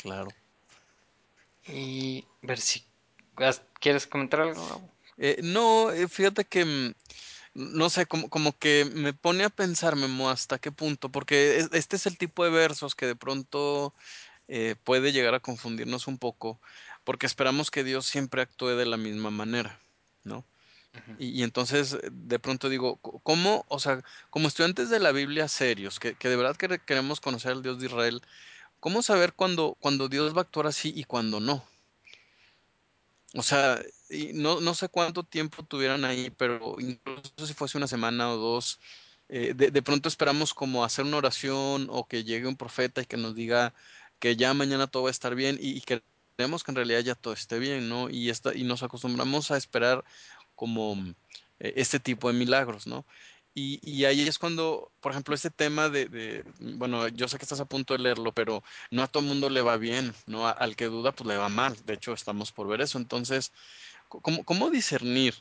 claro. Y ver si ¿quieres comentar algo? Eh, no, eh, fíjate que mm, no sé, como, como que me pone a pensar, Memo, hasta qué punto, porque es- este es el tipo de versos que de pronto eh, puede llegar a confundirnos un poco, porque esperamos que Dios siempre actúe de la misma manera, ¿no? Y, entonces de pronto digo, ¿cómo, o sea, como estudiantes de la Biblia serios, que, que de verdad que queremos conocer al Dios de Israel, ¿cómo saber cuándo, cuando Dios va a actuar así y cuándo no? O sea, y no, no sé cuánto tiempo tuvieran ahí, pero incluso si fuese una semana o dos, eh, de, de pronto esperamos como hacer una oración o que llegue un profeta y que nos diga que ya mañana todo va a estar bien y, y que que en realidad ya todo esté bien, ¿no? Y, esta, y nos acostumbramos a esperar como mm, eh, este tipo de milagros, ¿no? Y, y ahí es cuando, por ejemplo, este tema de, de, bueno, yo sé que estás a punto de leerlo, pero no a todo el mundo le va bien, ¿no? Al que duda, pues le va mal. De hecho, estamos por ver eso. Entonces, ¿cómo, cómo discernir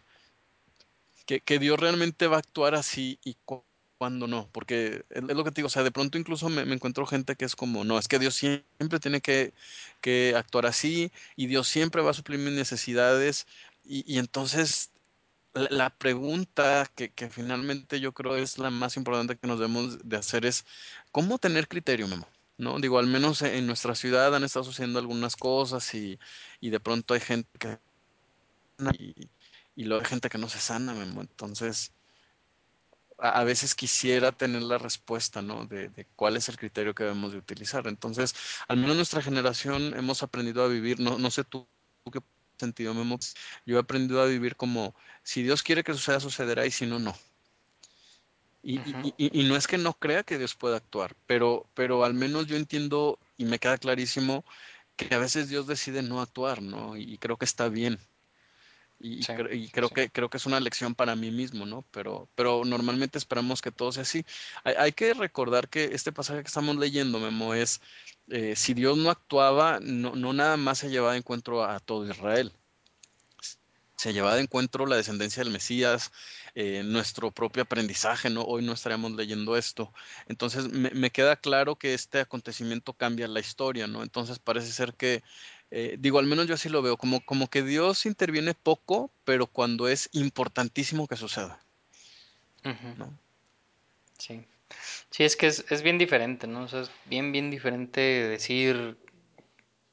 que, que Dios realmente va a actuar así y cu- cuándo no? Porque es lo que te digo, o sea, de pronto incluso me, me encuentro gente que es como, no, es que Dios siempre tiene que, que actuar así y Dios siempre va a suplir mis necesidades. Y, y entonces la, pregunta que, que finalmente yo creo es la más importante que nos debemos de hacer es, ¿cómo tener criterio, Memo? ¿No? Digo, al menos en nuestra ciudad han estado sucediendo algunas cosas y, y de pronto hay gente que y, y luego hay gente que no se sana, Memo. Entonces, a, veces quisiera tener la respuesta, ¿no? De, de cuál es el criterio que debemos de utilizar. Entonces, al menos nuestra generación hemos aprendido a vivir, no, no sé tú qué sentido, Memo. Yo he aprendido a vivir como, si Dios quiere que suceda, sucederá y si no, no. Y, y, ujú, y, y no es que no crea que Dios pueda actuar, pero, pero al menos yo entiendo y me queda clarísimo que a veces Dios decide no actuar, ¿no? Y creo que está bien. Y, y Sí, cre- y sí, creo sí. que, creo que es una lección para mí mismo, ¿no? Pero, pero normalmente esperamos que todo sea así. Hay, hay que recordar que este pasaje que estamos leyendo, Memo, es, eh, si Dios no actuaba, no, no nada más se llevaba de encuentro a, a todo Israel. Se llevaba de encuentro la descendencia del Mesías, eh, nuestro propio aprendizaje, ¿no? Hoy no estaríamos leyendo esto. Entonces, me, me queda claro que este acontecimiento cambia la historia, ¿no? Entonces, parece ser que, eh, digo, al menos yo así lo veo, como, como que Dios interviene poco, pero cuando es importantísimo que suceda, ¿no? Sí. Sí, es que es, es bien diferente, ¿no? O sea, es bien, bien diferente decir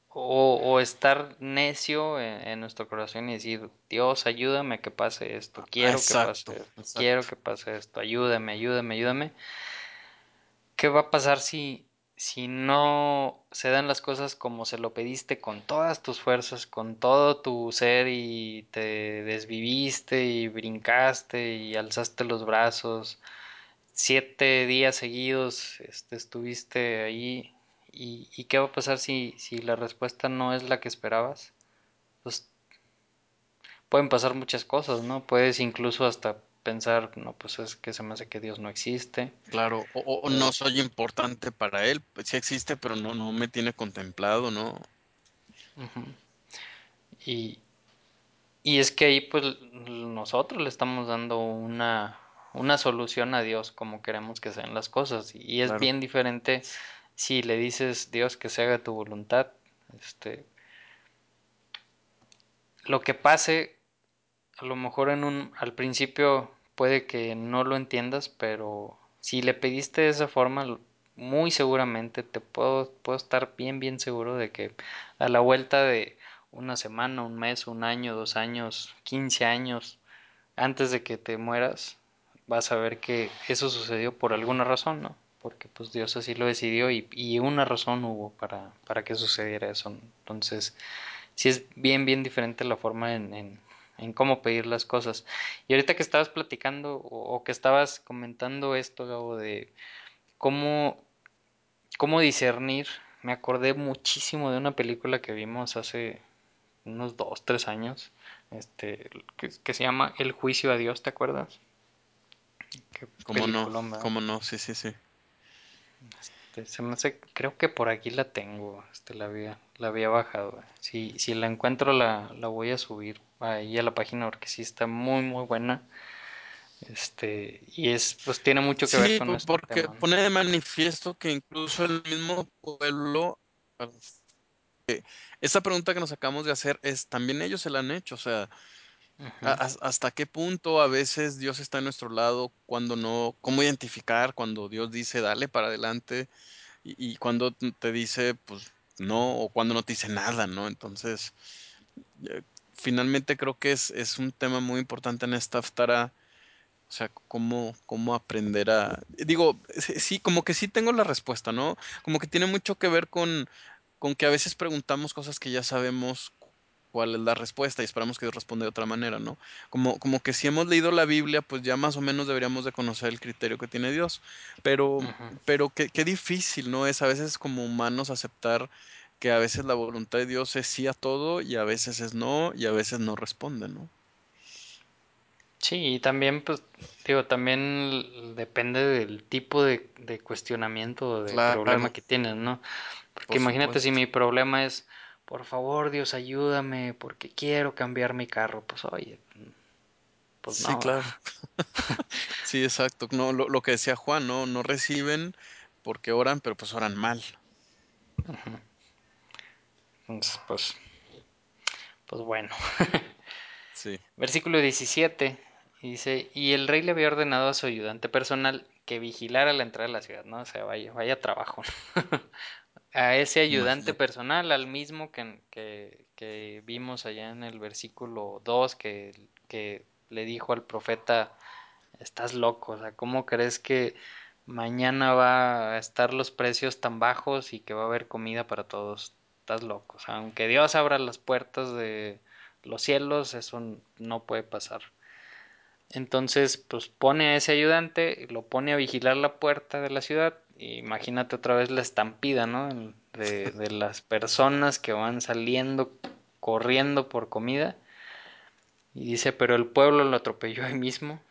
o, o estar necio en, en nuestro corazón y decir, Dios, ayúdame a que pase esto, quiero que pase esto, quiero que pase esto, ayúdame, ayúdame, ayúdame. ¿Qué va a pasar si, si no se dan las cosas como se lo pediste con todas tus fuerzas, con todo tu ser y te desviviste y brincaste y alzaste los brazos? Siete días seguidos este, estuviste ahí y, ¿qué va a pasar si, si la respuesta no es la que esperabas? Pues pueden pasar muchas cosas, ¿no? Puedes incluso hasta pensar, no, pues es que se me hace que Dios no existe. Claro, o, no O, soy importante para él, pues sí existe, pero no, no me tiene contemplado, ¿no? Y, y es que ahí pues nosotros le estamos dando una, una solución a Dios como queremos que sean las cosas. Y es Claro, bien diferente si le dices Dios que se haga tu voluntad. Este, lo que pase, a lo mejor en un, al principio puede que no lo entiendas, pero si le pediste de esa forma, muy seguramente te puedo, puedo estar bien, bien seguro de que a la vuelta de una semana, un mes, un año, dos años, quince años, antes de que te mueras, vas a ver que eso sucedió por alguna razón, ¿no? Porque pues Dios así lo decidió y, y una razón hubo para, para que sucediera eso. Entonces, sí es bien, bien diferente la forma en, en, en cómo pedir las cosas. Y ahorita que estabas platicando o, o que estabas comentando esto, Gabo, de cómo, cómo discernir, me acordé muchísimo de una película que vimos hace unos dos, tres años, este, que, que se llama El juicio a Dios, ¿te acuerdas? Cómo no, cómo no, sí, sí, sí. Este, se me hace, creo que por aquí la tengo, este, la había, la había bajado. Si, si la encuentro la, la voy a subir ahí a la página porque sí está muy muy buena. Este, y es, pues tiene mucho que ver con po- este porque tema, ¿no? pone de manifiesto que incluso el mismo pueblo, esa pregunta que nos acabamos de hacer es, también ellos se la han hecho, o sea, A- ¿Hasta qué punto a veces Dios está a nuestro lado, cuando no? ¿Cómo identificar cuando Dios dice dale para adelante y, y cuando te dice pues no o cuando no te dice nada, ¿no? Entonces, finalmente creo que es, es un tema muy importante en esta Haftarah O sea, cómo, cómo aprender a... Digo, sí, como que sí tengo la respuesta, ¿no? Como que tiene mucho que ver con, con que a veces preguntamos cosas que ya sabemos cuál es la respuesta y esperamos que Dios responda de otra manera, ¿no? Como, como que si hemos leído la Biblia, pues ya más o menos deberíamos de conocer el criterio que tiene Dios. Pero, pero qué, qué difícil, ¿no? Es a veces como humanos aceptar que a veces la voluntad de Dios es sí a todo y a veces es no y a veces no responde, ¿no? Sí, y también, pues, digo, también depende del tipo de, de cuestionamiento o de Claro, problema que tienes, ¿no? Porque por imagínate si mi problema es, por favor, Dios, ayúdame, porque quiero cambiar mi carro. Pues, oye, pues Sí, no, va. claro. Sí, exacto. No, lo, lo que decía Juan, no, no reciben porque oran, pero pues oran mal. Entonces, pues, pues bueno. Sí, Versículo 17 dice, y el rey le había ordenado a su ayudante personal que vigilara la entrada de la ciudad, ¿no? O sea, vaya, vaya trabajo. a ese ayudante personal, al mismo que, que, que vimos allá en el versículo 2, que, que le dijo al profeta, estás loco, o sea, ¿cómo crees que mañana va a estar los precios tan bajos y que va a haber comida para todos? Estás loco, o sea, aunque Dios abra las puertas de los cielos, eso no puede pasar. Entonces, pues pone a ese ayudante, lo pone a vigilar la puerta de la ciudad. Y imagínate otra vez la estampida, ¿no? De, de las personas que van saliendo, corriendo por comida. Y dice, pero el pueblo lo atropelló ahí mismo.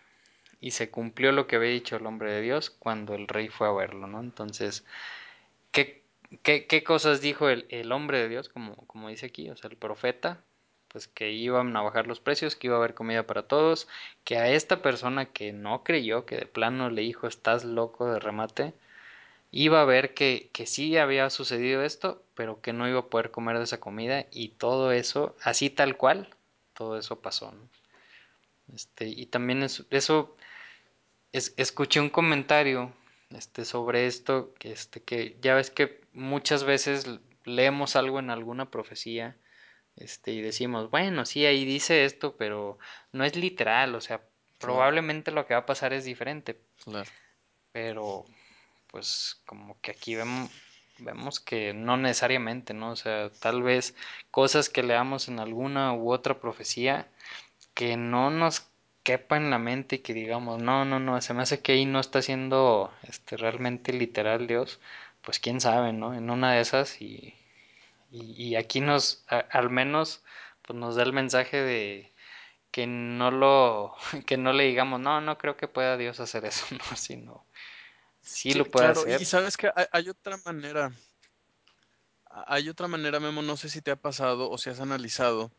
Y se cumplió lo que había dicho el hombre de Dios cuando el rey fue a verlo, ¿no? Entonces, ¿qué, qué, cosas dijo el, el hombre de Dios? Como, como dice aquí, o sea, el profeta, pues que iban a bajar los precios, que iba a haber comida para todos, que a esta persona que no creyó, que de plano le dijo estás loco de remate, iba a ver que, que sí había sucedido esto, pero que no iba a poder comer de esa comida y todo eso, así tal cual, todo eso pasó, ¿no? Este, y también es, eso, es, escuché un comentario este, sobre esto, que, este, que ya ves que muchas veces leemos algo en alguna profecía este, y decimos, bueno, sí, ahí dice esto, pero no es literal, o sea, Claro, probablemente lo que va a pasar es diferente, claro. pero pues como que aquí vemos, vemos que no necesariamente, ¿no? O sea, tal vez cosas que leamos en alguna u otra profecía que no nos quepa en la mente y que digamos, no, no, no, se me hace que ahí no está siendo este, realmente literal Dios, pues quién sabe, ¿no? En una de esas y, y, y aquí nos, a, al menos, pues nos da el mensaje de que no lo, que no le digamos, no, no creo que pueda Dios hacer eso, no, sino, sí Sí, lo puede claro. Y, y hacer. sabes que hay, hay otra manera, hay otra manera, Memo, no sé si te ha pasado o si has analizado,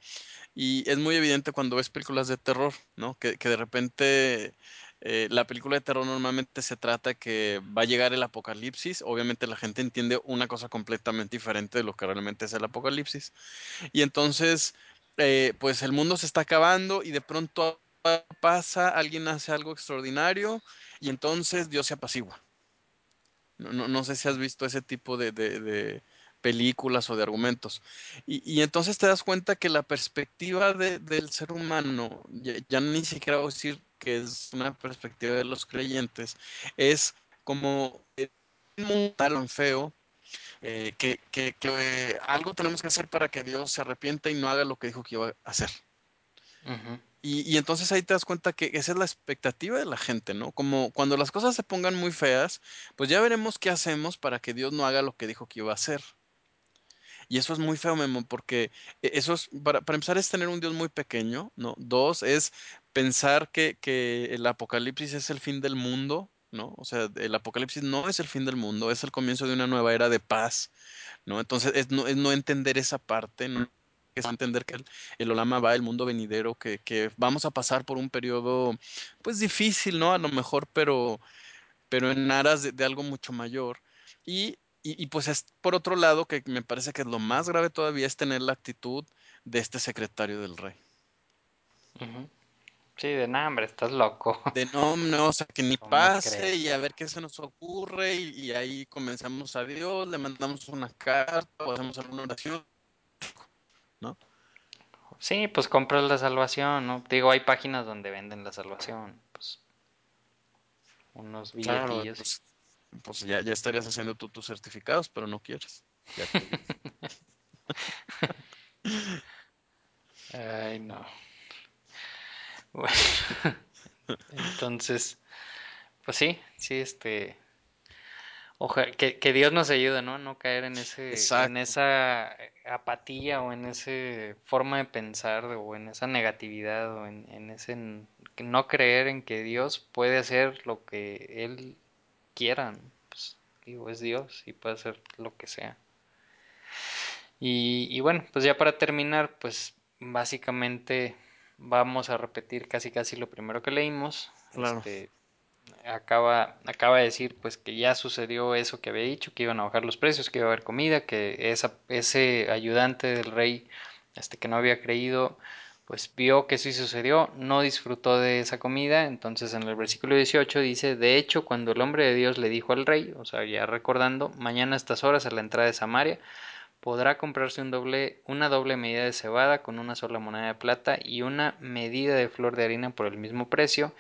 y es muy evidente cuando ves películas de terror, ¿no? Que, de repente eh, la película de terror normalmente se trata que va a llegar el apocalipsis, obviamente la gente entiende una cosa completamente diferente de lo que realmente es el apocalipsis. Y entonces, eh, pues el mundo se está acabando y de pronto pasa, alguien hace algo extraordinario y entonces Dios se apacigua. No, no, no sé si has visto ese tipo de- de películas o de argumentos. Y, y entonces te das cuenta que la perspectiva de- del ser humano, ya, ya ni siquiera voy a decir que es una perspectiva de los creyentes, es como eh, tan feo eh, que, que- que, eh, algo tenemos que hacer para que Dios se arrepienta y no haga lo que dijo que iba a hacer. Y, y entonces ahí te das cuenta que esa es la expectativa de la gente, ¿no? Como cuando las cosas se pongan muy feas, pues ya veremos qué hacemos para que Dios no haga lo que dijo que iba a hacer. Y eso es muy feo, Memo, porque e- eso es, para, para empezar, es tener un Dios muy pequeño, ¿no? Dos, es pensar que, que el apocalipsis es el fin del mundo, ¿no? O sea, el apocalipsis no es el fin del mundo, es el comienzo de una nueva era de paz ¿no? Entonces es no, es no entender esa parte, no es entender que el, el Olama va, el mundo venidero, que, que vamos a pasar por un periodo, pues difícil, ¿no? A lo mejor, pero, pero en aras de, de algo mucho mayor. Y, y, y, pues es por otro lado, que me parece que es lo más grave todavía, es tener la actitud de este secretario del rey. Sí, de nada, hombre, estás loco. De no, no, o sea, que ni ¿Cómo pase y a ver qué se nos ocurre y, y ahí comenzamos a Dios, le mandamos una carta o hacemos alguna oración, ¿no? Sí, pues compras la salvación, ¿no? Digo, hay páginas donde venden la salvación, pues unos Claro, billetillos. pues, pues ya, ya estarías haciendo tú tus certificados, pero no quieres. Ya te vi. Ay, no. Bueno, entonces, pues sí, sí, este, ojalá que, que Dios nos ayude, ¿no? No caer en ese, en esa apatía o en esa forma de pensar o en esa negatividad o en, en ese no creer en que Dios puede hacer lo que Él quiera, ¿no? Pues, digo, es Dios y puede hacer lo que sea. Y, y bueno, pues ya para terminar, pues básicamente vamos a repetir casi casi lo primero que leímos. claro. Este, acaba, acaba de decir pues que ya sucedió eso que había dicho, que iban a bajar los precios, que iba a haber comida, que esa, ese ayudante del rey este, que no había creído, pues vio que sí sucedió, no disfrutó de esa comida, entonces en el versículo 18 dice, de hecho, cuando el hombre de Dios le dijo al rey, o sea, ya recordando, mañana a estas horas a la entrada de Samaria, podrá comprarse un doble, una doble medida de cebada con una sola moneda de plata y una medida de flor de harina por el mismo precio.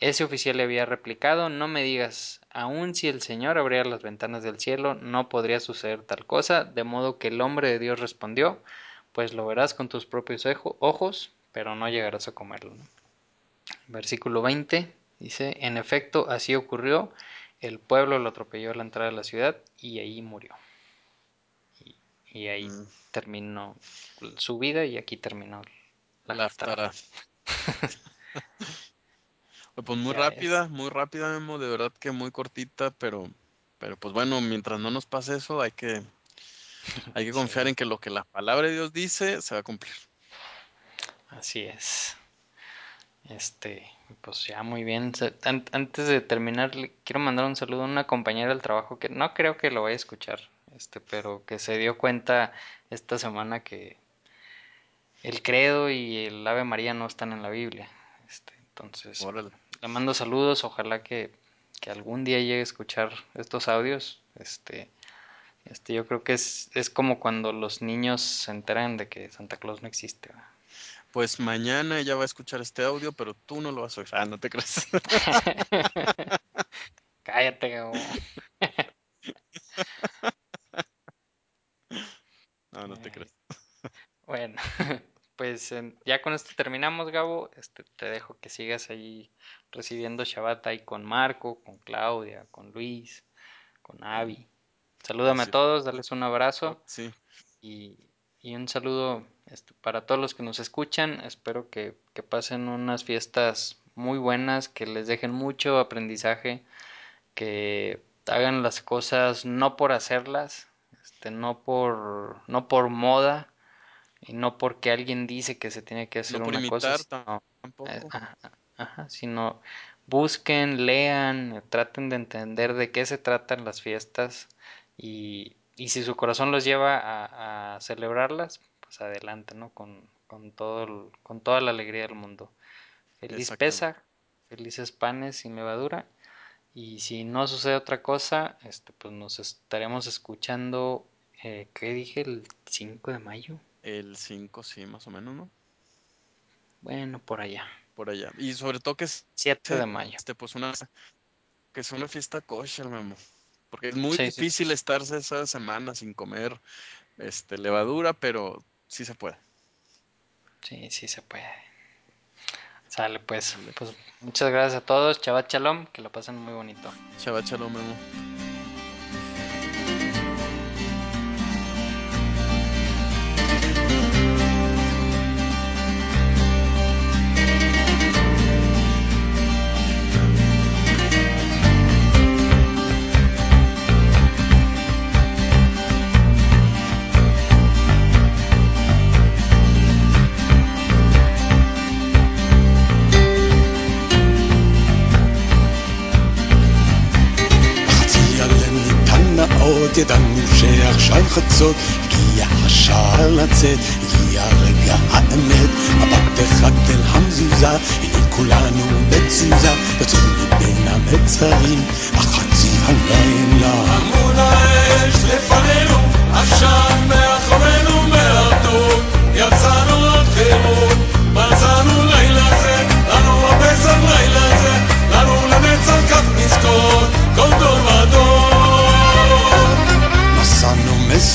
Ese oficial le había replicado, no me digas, aun si el Señor abriera las ventanas del cielo, no podría suceder tal cosa, de modo que el hombre de Dios respondió, pues lo verás con tus propios ojos, pero no llegarás a comerlo. ¿no? Versículo 20 dice, en efecto, así ocurrió, el pueblo lo atropelló a la entrada de la ciudad y ahí murió. Y ahí Mm, terminó su vida y aquí terminó la la. Pues muy Ya rápida, muy rápida, Memo, de verdad que muy cortita, pero, pero pues bueno, mientras no nos pase eso, hay que, hay que confiar Sí, en que lo que la palabra de Dios dice se va a cumplir. así es. Este, pues ya muy bien. Antes de terminar, le quiero mandar un saludo a una compañera del trabajo que no creo que lo vaya a escuchar, este, pero que se dio cuenta esta semana que el credo y el Ave María no están en la Biblia. Este, entonces, Órale. le mando saludos, ojalá que, que algún día llegue a escuchar estos audios. Este, Este, yo creo que es, es como cuando los niños se enteran de que Santa Claus no existe. Pues mañana ella va a escuchar este audio, pero tú no lo vas a oír. Ah, no te crees. Cállate, Gabo. No, no te crees. Bueno, pues ya con esto terminamos, Gabo. Este, te dejo que sigas ahí recibiendo Shabbat ahí con Marco, con Claudia, con Luis, con Avi. Salúdame a todos, darles un abrazo Sí, y, y un saludo este, para todos los que nos escuchan. Espero que, que pasen unas fiestas muy buenas, que les dejen mucho aprendizaje que hagan las cosas no por hacerlas, este, no por, no por moda y no porque alguien dice que se tiene que no hacer por una cosa, imitar sino, eh, tampoco. ajá, ajá, sino busquen, lean, traten de entender de qué se tratan las fiestas y, y si su corazón los lleva a, a celebrarlas, pues adelante, ¿no? Con, con, todo el- con toda la alegría del mundo. Feliz. Pesa, felices panes sin levadura y si no sucede otra cosa, este, pues nos estaremos escuchando, eh, ¿qué dije? El 5 de mayo. El 5 sí, más o menos, ¿no? Bueno, por allá. Por allá. Y sobre todo que es, 7 de mayo. este, pues una, que es una fiesta kosher, Memo. Porque es muy Sí, sí, sí. difícil estarse esa semana sin comer, este, levadura, pero sí se puede. Sí, sí se puede. Sale pues. Pues muchas gracias a todos. Chavat Shalom. Que lo pasen muy bonito. Shalom, Memo. חצות, הגיע השעה לצאת, הגיע הרגע האמת, מבט אחד אל המזוזה, הנה כולנו בתזוזה, יוצאים מבין המצרים, בחצי הלילה. עמוד האש לפנינו, עשן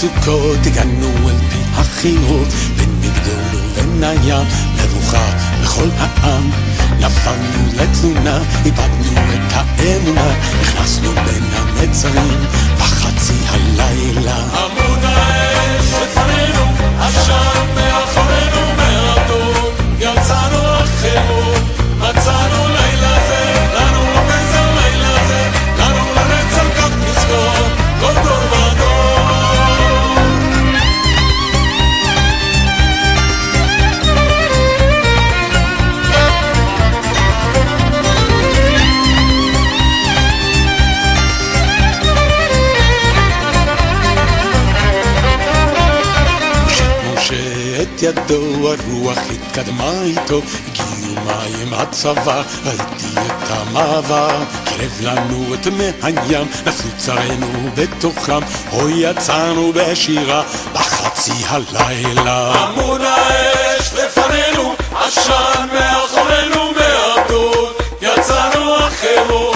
מסוכות, הגענו אל פי החירות, בין מגדול ובין הים, מבוכה לכל העם. נפלנו לתלונה, איבדנו את האמונה, נכנסנו בין המצרים, בחצי הלילה. עמוד האש לפנינו, עשן מאחורינו מהרטוב, יצאנו עד משה את ידו, הרוח התקדמה איתו, הגיעו מים הצבא, ראיתי את המעבר, קרב לנו את מי הים, נפלו צרינו בתוכם, הו יצאנו בשירה בחצי הלילה. עמוד האש לפנינו, עשן מאחורינו מהרטוב, יצאנו החירום,